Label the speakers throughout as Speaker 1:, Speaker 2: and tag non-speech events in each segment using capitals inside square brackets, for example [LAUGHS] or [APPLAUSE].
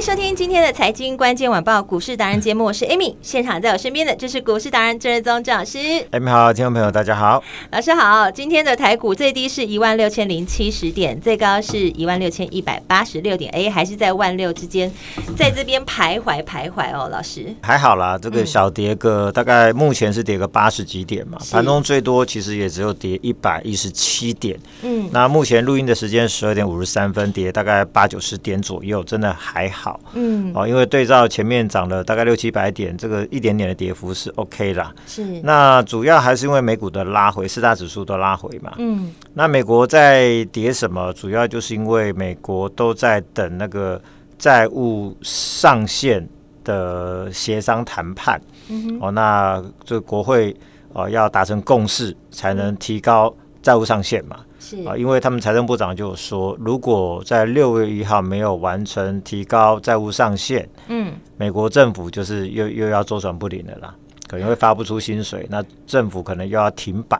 Speaker 1: 迎收听今天的财经关键晚报股市达人节目，我是 Amy，现场在我身边的就是股市达人郑日宗郑老师。
Speaker 2: Amy 好，听众朋友大家好，
Speaker 1: 老师好。今天的台股最低是一万六千零七十点，最高是一万六千一百八十六点，哎，还是在万六之间，在这边徘徊徘徊哦，老师。
Speaker 2: 还好啦，这个小跌个、嗯、大概目前是跌个八十几点嘛，盘中最多其实也只有跌一百一十七点。嗯，那目前录音的时间十二点五十三分，跌大概八九十点左右，真的还好。好，嗯，哦，因为对照前面涨了大概六七百点，这个一点点的跌幅是 OK 啦。是，那主要还是因为美股的拉回，四大指数都拉回嘛。嗯，那美国在跌什么？主要就是因为美国都在等那个债务上限的协商谈判。嗯，哦，那这个国会哦要达成共识，才能提高债务上限嘛。是。啊，因为他们财政部长就说，如果在六月一号没有完成提高债务上限，嗯，美国政府就是又又要周转不灵了啦，可能会发不出薪水，那政府可能又要停摆，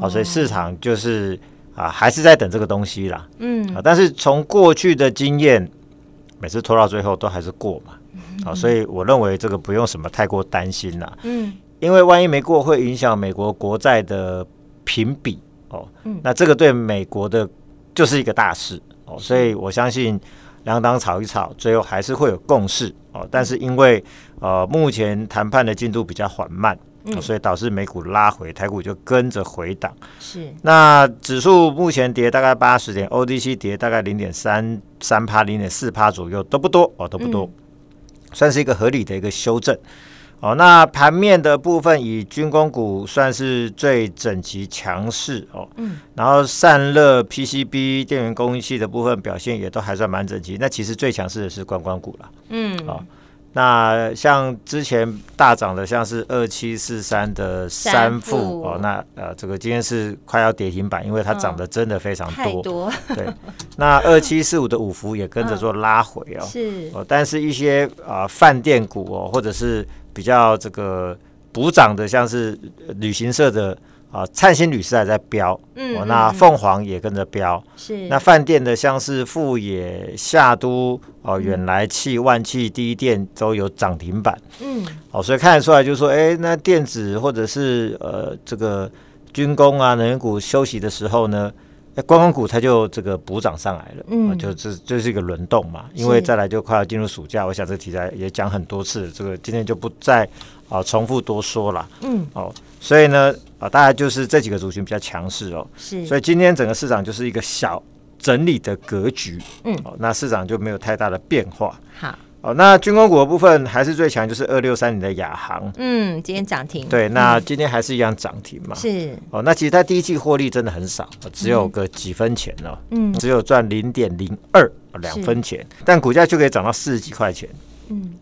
Speaker 2: 啊，所以市场就是啊，还是在等这个东西啦，嗯，啊，但是从过去的经验，每次拖到最后都还是过嘛，[LAUGHS] 啊，所以我认为这个不用什么太过担心啦，嗯，因为万一没过，会影响美国国债的评比。哦，那这个对美国的就是一个大事哦，所以我相信两党吵一吵，最后还是会有共识哦。但是因为呃目前谈判的进度比较缓慢，哦，所以导致美股拉回，台股就跟着回档。是，那指数目前跌大概八十点，ODC 跌大概零点三三趴，零点四趴左右，都不多哦，都不多，算是一个合理的一个修正。哦，那盘面的部分以军工股算是最整齐强势哦，嗯，然后散热、PCB、电源供应器的部分表现也都还算蛮整齐。那其实最强势的是观光股了，嗯，哦，那像之前大涨的，像是二七四三的三富哦，那呃，这个今天是快要跌停板，因为它涨得真的非常多。对，那二七四五的五福也跟着做拉回哦，是。哦，但是一些啊饭店股哦，或者是比较这个补涨的，像是旅行社的啊，灿星旅社还在飙，嗯，哦，那凤凰也跟着飙，是。那饭店的，像是富野、夏都、哦，远来气、万气、第一店都有涨停板，嗯，哦，所以看得出来，就是说，哎，那电子或者是呃这个军工啊、能源股休息的时候呢，观光股它就这个补涨上来了，嗯，就这这是一个轮动嘛，因为再来就快要进入暑假，我想这个题材也讲很多次，这个今天就不再啊重复多说了，嗯，哦，所以呢啊，大概就是这几个族群比较强势哦，是，所以今天整个市场就是一个小整理的格局，嗯，哦，那市场就没有太大的变化，好。哦，那军工股的部分还是最强，就是二六三零的亚航。嗯，今天涨停。对，那今天还是一样涨停嘛。是。哦，那其实它第一季获利真的很少，只有个几分钱哦。嗯。只有赚零点零二两分钱，但股价就可以涨到四十几块钱。嗯。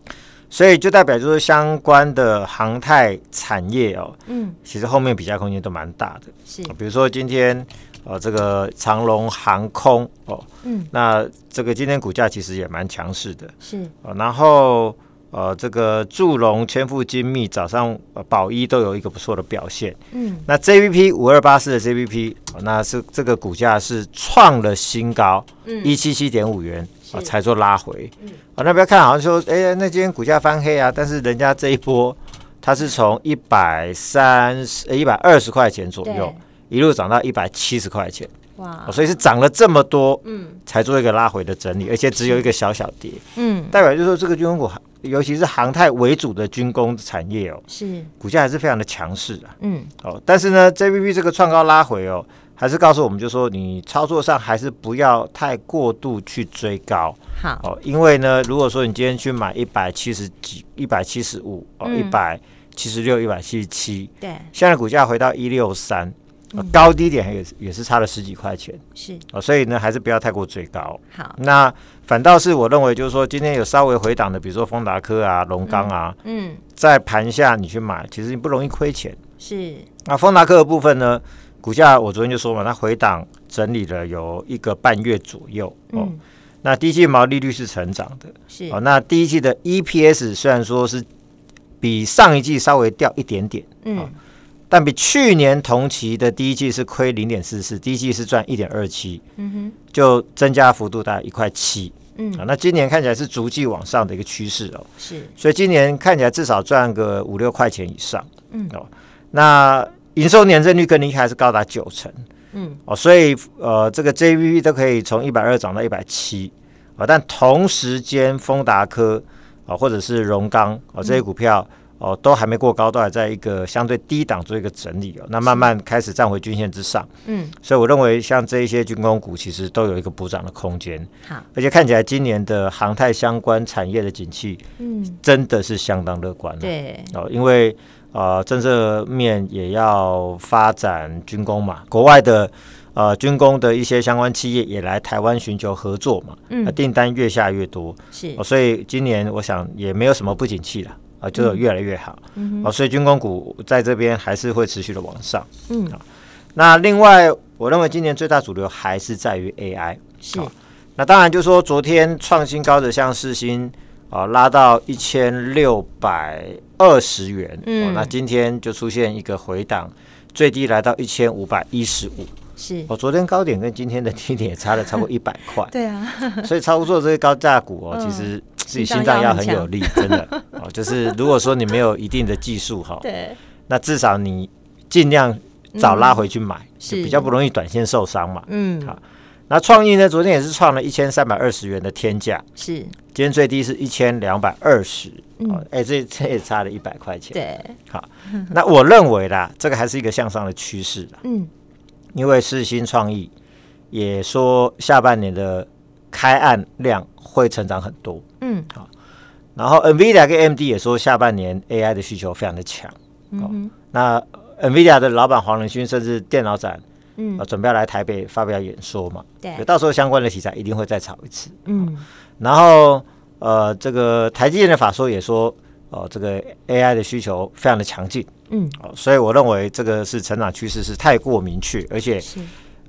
Speaker 2: 所以就代表就是相关的航太产业哦，嗯，其实后面比价空间都蛮大的。是。比如说今天。呃，这个长龙航空哦，嗯，那这个今天股价其实也蛮强势的，是、呃。然后呃，这个祝融、千富精密、早上宝一都有一个不错的表现，嗯。那 JVP 五二八四的 JVP，、呃、那是这个股价是创了新高，嗯，一七七点五元啊、呃，才做拉回，嗯。啊、呃，那不要看，好像说，哎，那今天股价翻黑啊，但是人家这一波，它是从一百三十、一百二十块钱左右。一路涨到一百七十块钱，哇！所以是涨了这么多，嗯，才做一个拉回的整理，而且只有一个小小跌，嗯，代表就是说这个军工股，尤其是航太为主的军工产业哦，是。股价还是非常的强势啊，嗯，哦，但是呢，JBP 这个创高拉回哦，还是告诉我们，就说你操作上还是不要太过度去追高。
Speaker 3: 好。
Speaker 2: 哦，因为呢，如果说你今天去买一百七十几、一百七十五哦，一百七十六、一百七十七，
Speaker 3: 对，
Speaker 2: 现在股价回到一六三，高低点也也是差了十几块钱，
Speaker 3: 是
Speaker 2: 哦，所以呢，还是不要太过追高。
Speaker 3: 好，
Speaker 2: 那反倒是我认为，就是说今天有稍微回档的，比如说丰达科啊、龙钢啊，
Speaker 3: 嗯，
Speaker 2: 在盘下你去买，其实你不容易亏钱。
Speaker 3: 是，
Speaker 2: 那丰达科的部分呢？股价我昨天就说嘛，它回档整理了有一个半月左右哦。嗯、那第一季毛利率是成长的，
Speaker 3: 是
Speaker 2: 哦。那第一季的 EPS 虽然说是比上一季稍微掉一点点，嗯、哦，但比去年同期的第一季是亏零点四四，第一季是赚一点二七，嗯哼，就增加幅度大概一块七，嗯、啊，那今年看起来是逐季往上的一个趋势哦，
Speaker 3: 是，
Speaker 2: 所以今年看起来至少赚个五六块钱以上，嗯。哦，那。营收年增率更厉害，是高达九成，嗯。哦，所以呃，这个 JVP 都可以从一百二涨到一百七啊，但同时间丰达科啊，或者是荣钢啊这些股票哦、呃，都还没过高，都还在一个相对低档做一个整理哦，那慢慢开始站回均线之上，嗯，所以我认为像这一些军工股其实都有一个补涨的空间，
Speaker 3: 好，
Speaker 2: 而且看起来今年的航太相关产业的景气，嗯，真的是相当乐观，
Speaker 3: 对。
Speaker 2: 哦，因为。呃，政策面也要发展军工嘛，国外的呃军工的一些相关企业也来台湾寻求合作嘛，嗯，订单越下越多，
Speaker 3: 是、
Speaker 2: 哦，所以今年我想也没有什么不景气了，啊、呃，就有越来越好，嗯，所以军工股在这边还是会持续的往上，嗯，那另外我认为今年最大主流还是在于 AI，
Speaker 3: 是、
Speaker 2: 呃，那当然就是说昨天创新高的像世新。啊，拉到一千六百二十元，嗯、哦，那今天就出现一个回档，最低来到一千五百一十五，
Speaker 3: 是，
Speaker 2: 哦，昨天高点跟今天的低点也差了超过一百块，[LAUGHS]
Speaker 3: 对啊，
Speaker 2: 所以操作这些高价股哦，嗯、其实自己心脏要很有力，真的，[LAUGHS] 哦，就是如果说你没有一定的技术哈，
Speaker 3: 对，
Speaker 2: 那至少你尽量早拉回去买，嗯、就比较不容易短线受伤嘛，嗯，好。那创意呢？昨天也是创了一千三百二十元的天价，
Speaker 3: 是
Speaker 2: 今天最低是一千两百二十，哎，这这也差了一百块钱。
Speaker 3: 对，
Speaker 2: 好，那我认为啦，这个还是一个向上的趋势。嗯，因为世新创意也说下半年的开案量会成长很多。嗯，好，然后 NVIDIA 跟 AMD 也说下半年 AI 的需求非常的强。嗯，那 NVIDIA 的老板黄仁勋甚至电脑展。嗯，准备要来台北发表演说嘛？
Speaker 3: 对，
Speaker 2: 到时候相关的题材一定会再炒一次。嗯，然后呃，这个台积电的法说也说，哦、呃，这个 AI 的需求非常的强劲。嗯，哦、呃，所以我认为这个是成长趋势是太过明确，而且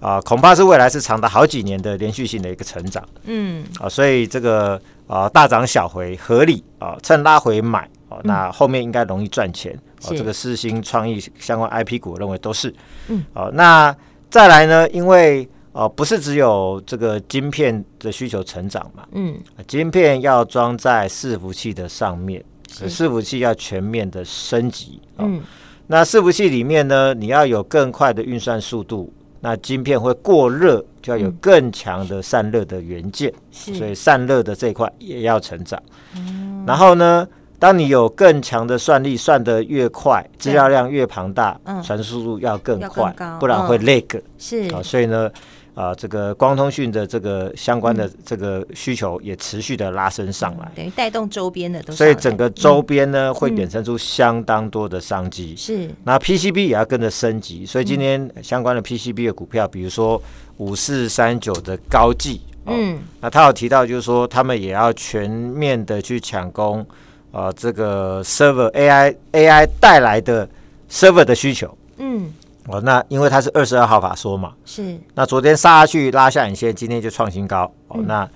Speaker 2: 啊、呃，恐怕是未来是长达好几年的连续性的一个成长。嗯，啊、呃，所以这个啊、呃、大涨小回合理啊、呃，趁拉回买哦、呃，那后面应该容易赚钱。哦、呃，这个四星创意相关 IP 股，我认为都是。嗯，哦、呃，那。再来呢，因为哦、呃，不是只有这个晶片的需求成长嘛，嗯，晶片要装在伺服器的上面，是伺服器要全面的升级，哦、嗯，那伺服器里面呢，你要有更快的运算速度，那晶片会过热，就要有更强的散热的元件，嗯、所以散热的这一块也要成长，嗯、然后呢，当你有更强的算力，算得越快，资料量越庞大，传输速度要更快，更不然会 lag、嗯。是。啊，所以呢，啊、呃，这个光通讯的这个相关的这个需求也持续的拉升上来，嗯、
Speaker 3: 等于带动周边的都。
Speaker 2: 所以整个周边呢，嗯、会衍生出相当多的商机。是，那 PCB 也要跟着升级，所以今天相关的 PCB 的股票，比如说五四三九的高技，嗯，那他有提到就是说，他们也要全面的去抢攻。啊、呃，这个 server AI AI 带来的 server 的需求，嗯，哦，那因为它是二十二号法说嘛，
Speaker 3: 是，
Speaker 2: 那昨天杀下去拉下影线，今天就创新高，哦，嗯、那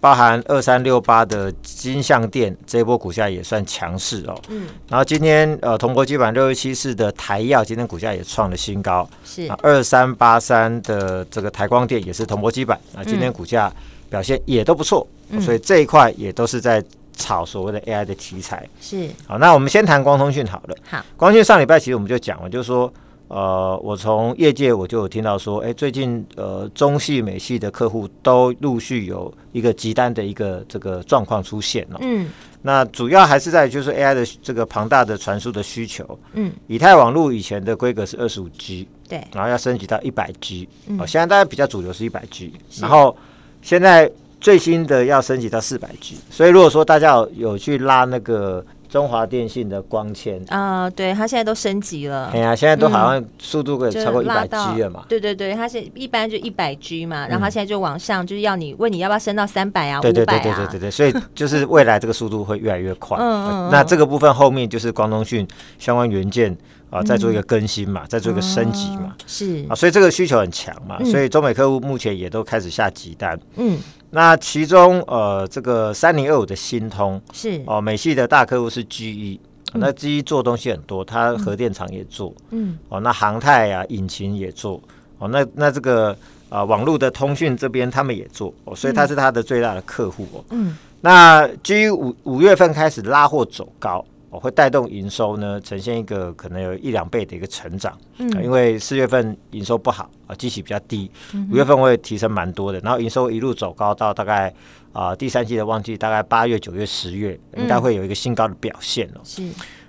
Speaker 2: 包含二三六八的金像电这一波股价也算强势哦，嗯，然后今天呃，铜箔基板六一七四的台药今天股价也创了新高，
Speaker 3: 是，
Speaker 2: 二三八三的这个台光电也是铜箔基板，啊，今天股价表现也都不错，嗯、所以这一块也都是在。炒所谓的 AI 的题材。
Speaker 3: 是。
Speaker 2: 好，那我们先谈光通讯好了。
Speaker 3: 好，
Speaker 2: 光通讯上礼拜其实我们就讲了，就是说，呃，我从业界我就有听到说，哎，最近呃中系、美系的客户都陆续有一个急单的一个这个状况出现了。嗯，那主要还是在就是 AI 的这个庞大的传输的需求。
Speaker 3: 嗯，
Speaker 2: 以太网络以前的规格是二十五 G，
Speaker 3: 对，
Speaker 2: 然后要升级到一百 G，
Speaker 3: 嗯。
Speaker 2: 哦，现在大家比较主流是一百 G，然后现在最新的要升级到四百 G，所以如果说大家有有去拉那个。中华电信的光纤
Speaker 3: 啊，对，它现在都升级了。
Speaker 2: 哎呀，现在都好像速度可以超过一百 G 了嘛。
Speaker 3: 对对对，它是一般就一百 G 嘛，然后它现在就往上，就是要你问你要不要升到三百啊、五百啊。
Speaker 2: 对对对对对对对，所以就是未来这个速度会越来越快。
Speaker 3: 嗯嗯。
Speaker 2: 那这个部分后面就是光通讯相关元件啊，再做一个更新嘛，再做一个升级嘛。
Speaker 3: 是
Speaker 2: 啊，所以这个需求很强嘛，所以中美客户目前也都开始下急单。
Speaker 3: 嗯。
Speaker 2: 那其中呃，这个三零二五的新通
Speaker 3: 是。
Speaker 2: 哦，美系的大客户是 GE。那 GE 做东西很多，它核电厂也做，
Speaker 3: 嗯，
Speaker 2: 哦，那航太啊，引擎也做，哦，那那这个啊、呃，网络的通讯这边他们也做，哦，所以它是它的最大的客户哦，
Speaker 3: 嗯，
Speaker 2: 那 GE 五五月份开始拉货走高，哦，会带动营收呢呈现一个可能有一两倍的一个成长，嗯，因为四月份营收不好啊，基期比较低，五月份会提升蛮多的，然后营收一路走高到大概。啊、呃，第三季的旺季大概八月、九月、十月，应该会有一个新高的表现哦。
Speaker 3: 是，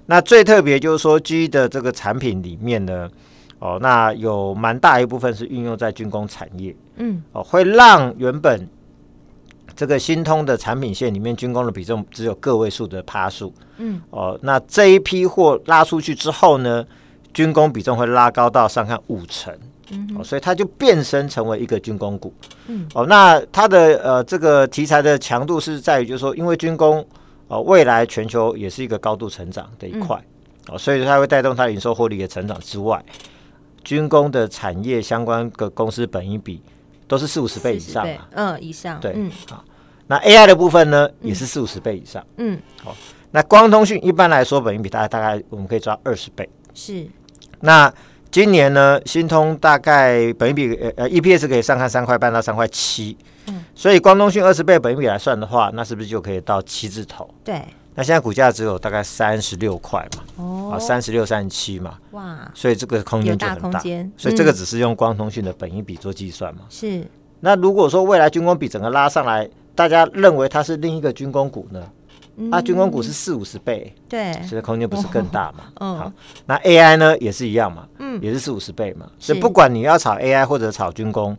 Speaker 2: 那最特别就是说，G 的这个产品里面呢，哦，那有蛮大一部分是运用在军工产业，
Speaker 3: 嗯，
Speaker 2: 哦，会让原本这个新通的产品线里面军工的比重只有个位数的趴数，嗯，哦，那这一批货拉出去之后呢，军工比重会拉高到上看五成。嗯、哦，所以它就变身成为一个军工股。嗯，哦，那它的呃这个题材的强度是在于，就是说，因为军工哦未来全球也是一个高度成长的一块，嗯、哦，所以它会带动它营收获利的成长之外，军工的产业相关的公司本益比都是四五十倍以上嘛，
Speaker 3: 嗯，以上，
Speaker 2: 对，
Speaker 3: 嗯，
Speaker 2: 好、哦，那 AI 的部分呢也是四五十倍以上，
Speaker 3: 嗯，
Speaker 2: 好、哦，那光通讯一般来说本益比大概大概我们可以抓二十倍，
Speaker 3: 是，
Speaker 2: 那。今年呢，新通大概本益比呃呃 EPS 可以上看三块半到三块七，嗯，所以光通讯二十倍本益比来算的话，那是不是就可以到七字头？
Speaker 3: 对，
Speaker 2: 那现在股价只有大概三十六块嘛，
Speaker 3: 哦，
Speaker 2: 啊三十六三十七嘛，
Speaker 3: 哇，
Speaker 2: 所以这个空间就很大，所以这个只是用光通讯的本益比做计算嘛，
Speaker 3: 是。
Speaker 2: 那如果说未来军工比整个拉上来，大家认为它是另一个军工股呢？嗯、啊，军工股是四五十倍，
Speaker 3: 对，
Speaker 2: 所以空间不是更大嘛？
Speaker 3: 嗯、哦，
Speaker 2: 好，那 AI 呢也是一样嘛，
Speaker 3: 嗯，
Speaker 2: 也是四五十倍嘛，所以不管你要炒 AI 或者炒军工，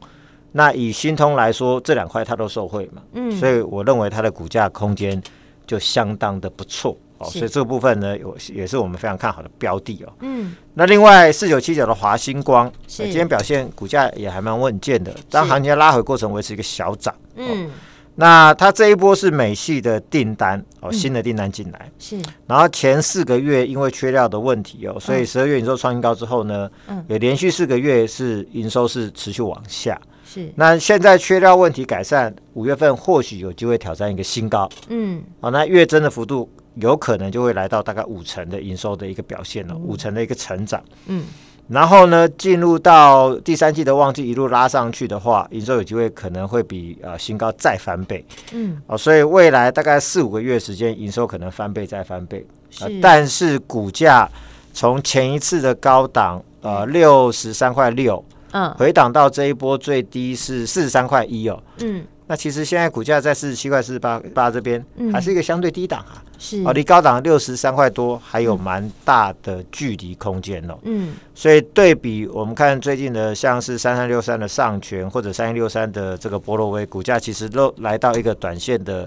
Speaker 2: 那以新通来说，这两块它都受惠嘛，嗯，所以我认为它的股价空间就相当的不错。哦，所以这个部分呢，有也是我们非常看好的标的哦，嗯，那另外四九七九的华星光，今天表现股价也还蛮稳健的，当行情拉回过程维持一个小涨，嗯。那它这一波是美系的订单哦，新的订单进来、嗯、是，然后前四个月因为缺料的问题哦，所以十二月营收创新高之后呢，嗯，也连续四个月是营收是持续往下，是。那现在缺料问题改善，五月份或许有机会挑战一个新高，嗯，哦，那月增的幅度有可能就会来到大概五成的营收的一个表现了，五成的一个成长，嗯。然后呢，进入到第三季的旺季一路拉上去的话，营收有机会可能会比呃新高再翻倍，嗯，哦，所以未来大概四五个月时间，营收可能翻倍再翻倍，是。呃、但是股价从前一次的高档呃六十三块六，嗯，回档到这一波最低是四十三块一哦，嗯。那其实现在股价在四十七块四十八八这边，还是一个相对低档啊，是哦，离高档六十三块多还有蛮大的距离空间哦。嗯，所以对比我们看最近的像是三三六三的上权或者三一六三的这个波罗威，股价其实都来到一个短线的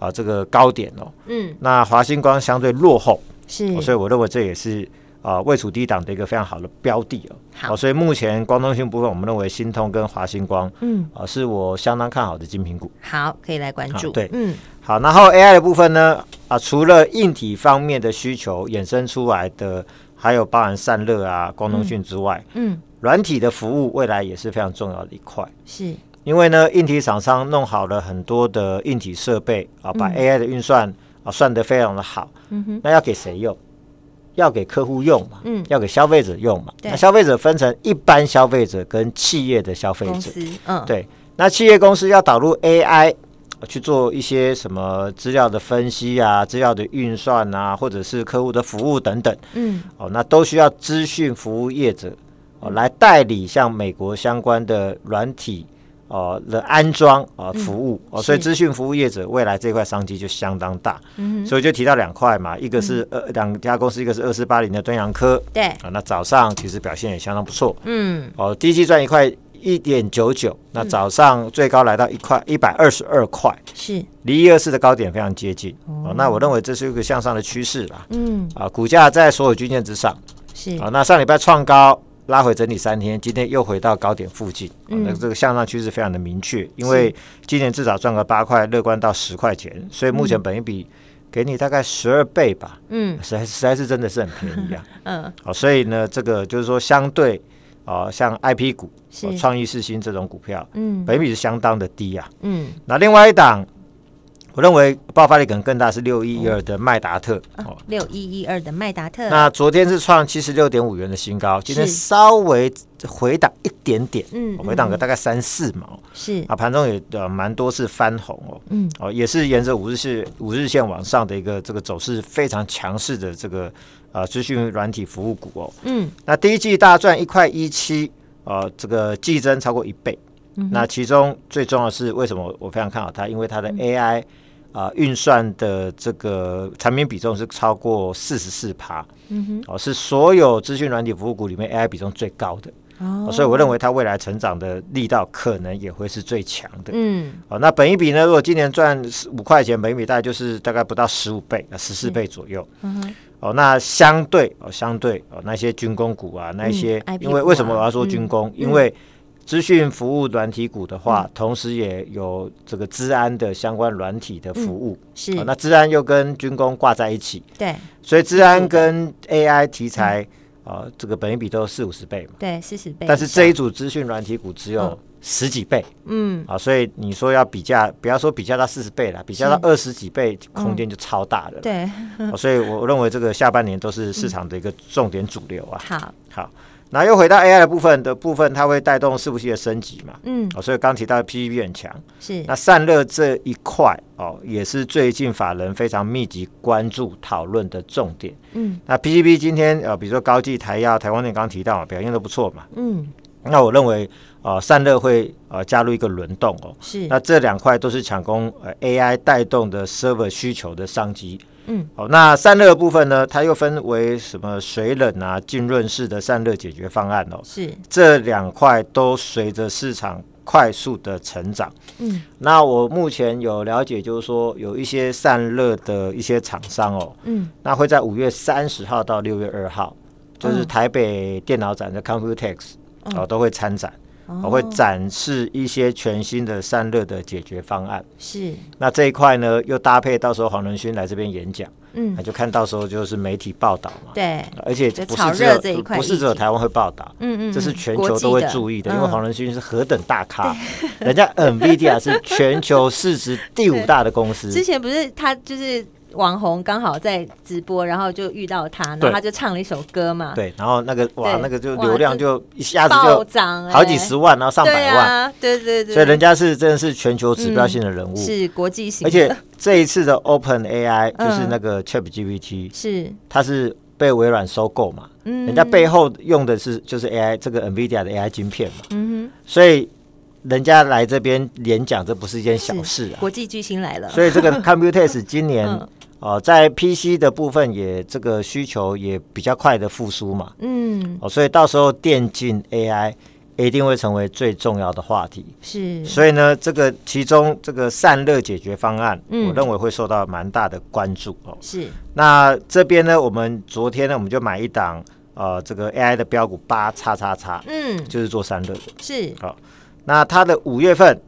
Speaker 2: 啊这个高点哦。嗯，那华星光相对落后，是，所以我认为这也是。啊，位处低档的一个非常好的标的哦。好，啊、所以目前光通讯部分，我们认为新通跟华星光，嗯，啊，是我相当看好的精品股。
Speaker 3: 好，可以来关注。
Speaker 2: 对，嗯，好，然后 AI 的部分呢，啊，除了硬体方面的需求衍生出来的，还有包含散热啊、光通讯之外，嗯，软体的服务未来也是非常重要的一块。是，因为呢，硬体厂商弄好了很多的硬体设备啊，把 AI 的运算啊算得非常的好。嗯哼，那要给谁用？要给客户用嘛，嗯，要给消费者用嘛。那消费者分成一般消费者跟企业的消费者，嗯，对。那企业公司要导入 AI 去做一些什么资料的分析啊、资料的运算啊，或者是客户的服务等等，嗯，哦，那都需要资讯服务业者哦来代理像美国相关的软体哦的安装啊服务哦，所以资讯服务业者未来这块商机就相当大。嗯，所以就提到两块嘛，一个是呃两家公司，一个是二四八零的敦阳科。
Speaker 3: 对
Speaker 2: 啊，那早上其实表现也相当不错。嗯，哦，第一季赚一块一点九九，那早上最高来到一块一百二十二块，是离一二四的高点非常接近。哦，那我认为这是一个向上的趋势啦。嗯，啊，股价在所有均线之上。是啊，那上礼拜创高。拉回整理三天，今天又回到高点附近，嗯、那这个向上趋势非常的明确。因为今年至少赚个八块，乐观到十块钱，所以目前本一比给你大概十二倍吧。嗯，实在实在是真的是很便宜啊。[LAUGHS] 嗯，好，所以呢，这个就是说相对啊、呃，像 IP 股、创意四新这种股票，嗯，本益比是相当的低啊。嗯，那另外一档。我认为爆发力可能更大是六一一二的麦达特。哦，
Speaker 3: 六一一二的麦达特。
Speaker 2: 那昨天是创七十六点五元的新高，今天稍微回档一点点，嗯，回档个大概三四毛，是。啊，盘中也呃蛮多次翻红哦，嗯，哦也是沿着五日线五日线往上的一个这个走势非常强势的这个啊资讯软体服务股哦，嗯，那第一季大赚一块一七，呃，这个季增超过一倍，嗯，那其中最重要的是为什么我非常看好它？因为它的 AI。啊，运算的这个产品比重是超过四十四趴，嗯哼，哦，是所有资讯软体服务股里面 AI 比重最高的，哦，所以我认为它未来成长的力道可能也会是最强的，嗯，哦，那本一比呢？如果今年赚五块钱，本一比大概就是大概不到十五倍，十四倍左右，嗯哼，哦，那相对哦，相对哦，那些军工股啊，那些，因为为什么我要说军工？因为资讯服务软体股的话，嗯、同时也有这个治安的相关软体的服务，嗯、是、哦、那治安又跟军工挂在一起，对，所以治安跟 AI 题材啊、嗯。呃，这个本益比都四五十倍嘛，
Speaker 3: 对，四十倍，
Speaker 2: 但是这一组资讯软体股只有十几倍，嗯，啊，所以你说要比价，不要说比价到四十倍了，比价到二十几倍，空间就超大了，对、哦，所以我认为这个下半年都是市场的一个重点主流啊，好、嗯，好。那又回到 AI 的部分的部分，它会带动伺服器的升级嘛？嗯，哦，所以刚提到 PCB 很强，是那散热这一块哦，也是最近法人非常密集关注讨论的重点。嗯，那 PCB 今天呃，比如说高技、台燿、台光电刚刚提到表现都不错嘛。嗯，那我认为呃，散热会呃加入一个轮动哦。是，那这两块都是抢攻呃 AI 带动的 server 需求的商机。嗯，好，那散热部分呢，它又分为什么水冷啊、浸润式的散热解决方案哦。是，这两块都随着市场快速的成长。嗯，那我目前有了解，就是说有一些散热的一些厂商哦，嗯，那会在五月三十号到六月二号，就是台北电脑展的 Computex 哦，都会参展。我会展示一些全新的散热的解决方案。是，那这一块呢，又搭配到时候黄仁勋来这边演讲，嗯，那就看到时候就是媒体报道嘛。对，而且不是只有不是只有台湾会报道，嗯嗯，这是全球都会注意的，因为黄仁勋是何等大咖，人家 NVIDIA 是全球市值第五大的公司。
Speaker 3: 之前不是他就是。网红刚好在直播，然后就遇到他，然后他就唱了一首歌嘛。
Speaker 2: 对，然后那个哇，那个就流量就一下子就涨，好几十万，然后上百万。对对对。所以人家是真的是全球指标性的人物，
Speaker 3: 是国际型。
Speaker 2: 而且这一次的 Open AI 就是那个 ChatGPT，是它是被微软收购嘛？嗯，人家背后用的是就是 AI 这个 NVIDIA 的 AI 晶片嘛。嗯哼。所以人家来这边演讲，这不是一件小事啊。
Speaker 3: 国际巨星来了。
Speaker 2: 所以这个 [LAUGHS] Computex 今年。哦，在 PC 的部分也这个需求也比较快的复苏嘛，嗯，哦，所以到时候电竞 AI 一定会成为最重要的话题，是，所以呢，这个其中这个散热解决方案，嗯，我认为会受到蛮大的关注哦，是。那这边呢，我们昨天呢，我们就买一档呃，这个 AI 的标股八叉叉叉，嗯，就是做散热的，是。好，那它的五月份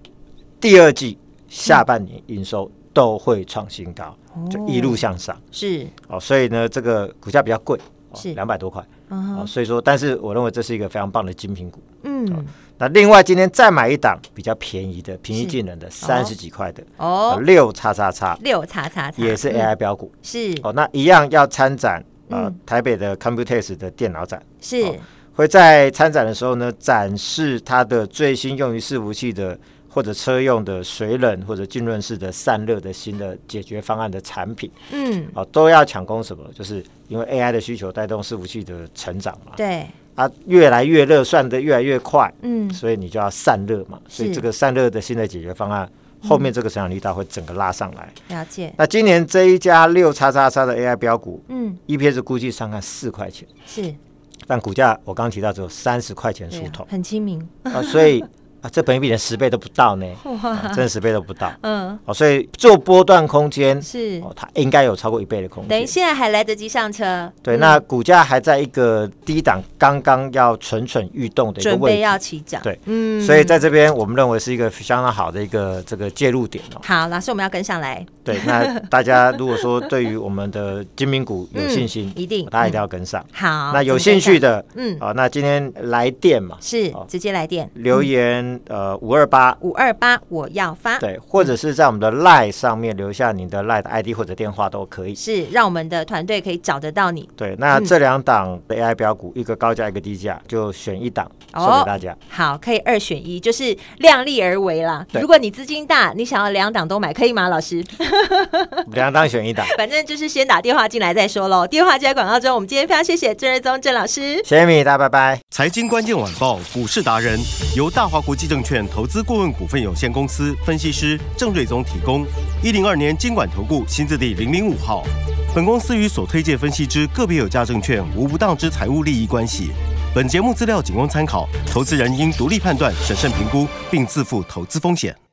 Speaker 2: 第二季下半年营收都会创新高。就一路向上，是。哦，所以呢，这个股价比较贵，是。两百多块，哦，所以说，但是我认为这是一个非常棒的精品股，嗯，那另外今天再买一档比较便宜的、平易近人的三十几块的哦，六叉叉叉，
Speaker 3: 六叉叉叉。也
Speaker 2: 是 AI 标股，是。哦，那一样要参展呃台北的 Computex 的电脑展，是。会在参展的时候呢展示它的最新用于伺服器的。或者车用的水冷或者浸润式的散热的新的解决方案的产品，嗯，哦，都要抢攻什么？就是因为 AI 的需求带动伺服器的成长嘛。对，啊，越来越热，算的越来越快，
Speaker 3: 嗯，
Speaker 2: 所以你就要散热嘛。所以这个散热的新的解决方案，后面这个成长力道会整个拉上来。
Speaker 3: 了解。
Speaker 2: 那今年这一家六叉叉叉的 AI 标股，
Speaker 3: 嗯
Speaker 2: ，EPS 估计上看四块钱，
Speaker 3: 是，
Speaker 2: 但股价我刚刚提到只有三十块钱出头，
Speaker 3: 很亲民
Speaker 2: 啊，所以。啊，这本益比连十倍都不到呢，啊、真的十倍都不到。[LAUGHS]
Speaker 3: 嗯，
Speaker 2: 哦，所以做波段空间
Speaker 3: 是
Speaker 2: 哦，它应该有超过一倍的空间。
Speaker 3: 等于现在还来得及上车。
Speaker 2: 对，嗯、那股价还在一个低档，刚刚要蠢蠢欲动的一个位置，
Speaker 3: 准备要起涨。
Speaker 2: 对，嗯，所以在这边我们认为是一个相当好的一个这个介入点哦。
Speaker 3: 好，老师，我们要跟上来。
Speaker 2: 对，那大家如果说对于我们的精品股有信心，
Speaker 3: 嗯、[LAUGHS] 一定
Speaker 2: 大家一定要跟上。
Speaker 3: 好，
Speaker 2: 那有兴趣的，
Speaker 3: 嗯，
Speaker 2: 哦，那今天来电嘛，
Speaker 3: 是直接来电
Speaker 2: 留言，呃，五二。八
Speaker 3: 五二八，我要发。
Speaker 2: 对，或者是在我们的 LINE 上面留下你的 LINE 的 ID 或者电话都可以。
Speaker 3: 是，让我们的团队可以找得到你。
Speaker 2: 对，那这两档的 AI 标股，一个高价，一个低价，就选一档送给大家。
Speaker 3: 好，可以二选一，就是量力而为啦。如果你资金大，你想要两档都买，可以吗？老师？[LAUGHS] [LAUGHS]
Speaker 2: 两档选一档，
Speaker 3: 反正就是先打电话进来再说喽。电话就在广告中。我们今天非常谢谢郑瑞宗郑老师，
Speaker 2: 谢谢米，大家拜拜。
Speaker 4: 财经关键晚报股市达人由大华国际证券投资顾问股份有限公司分析师郑瑞宗提供。一零二年监管投顾新字第零零五号。本公司与所推荐分析之个别有价证券无不当之财务利益关系。本节目资料仅供参考，投资人应独立判断、审慎评估，并自负投资风险。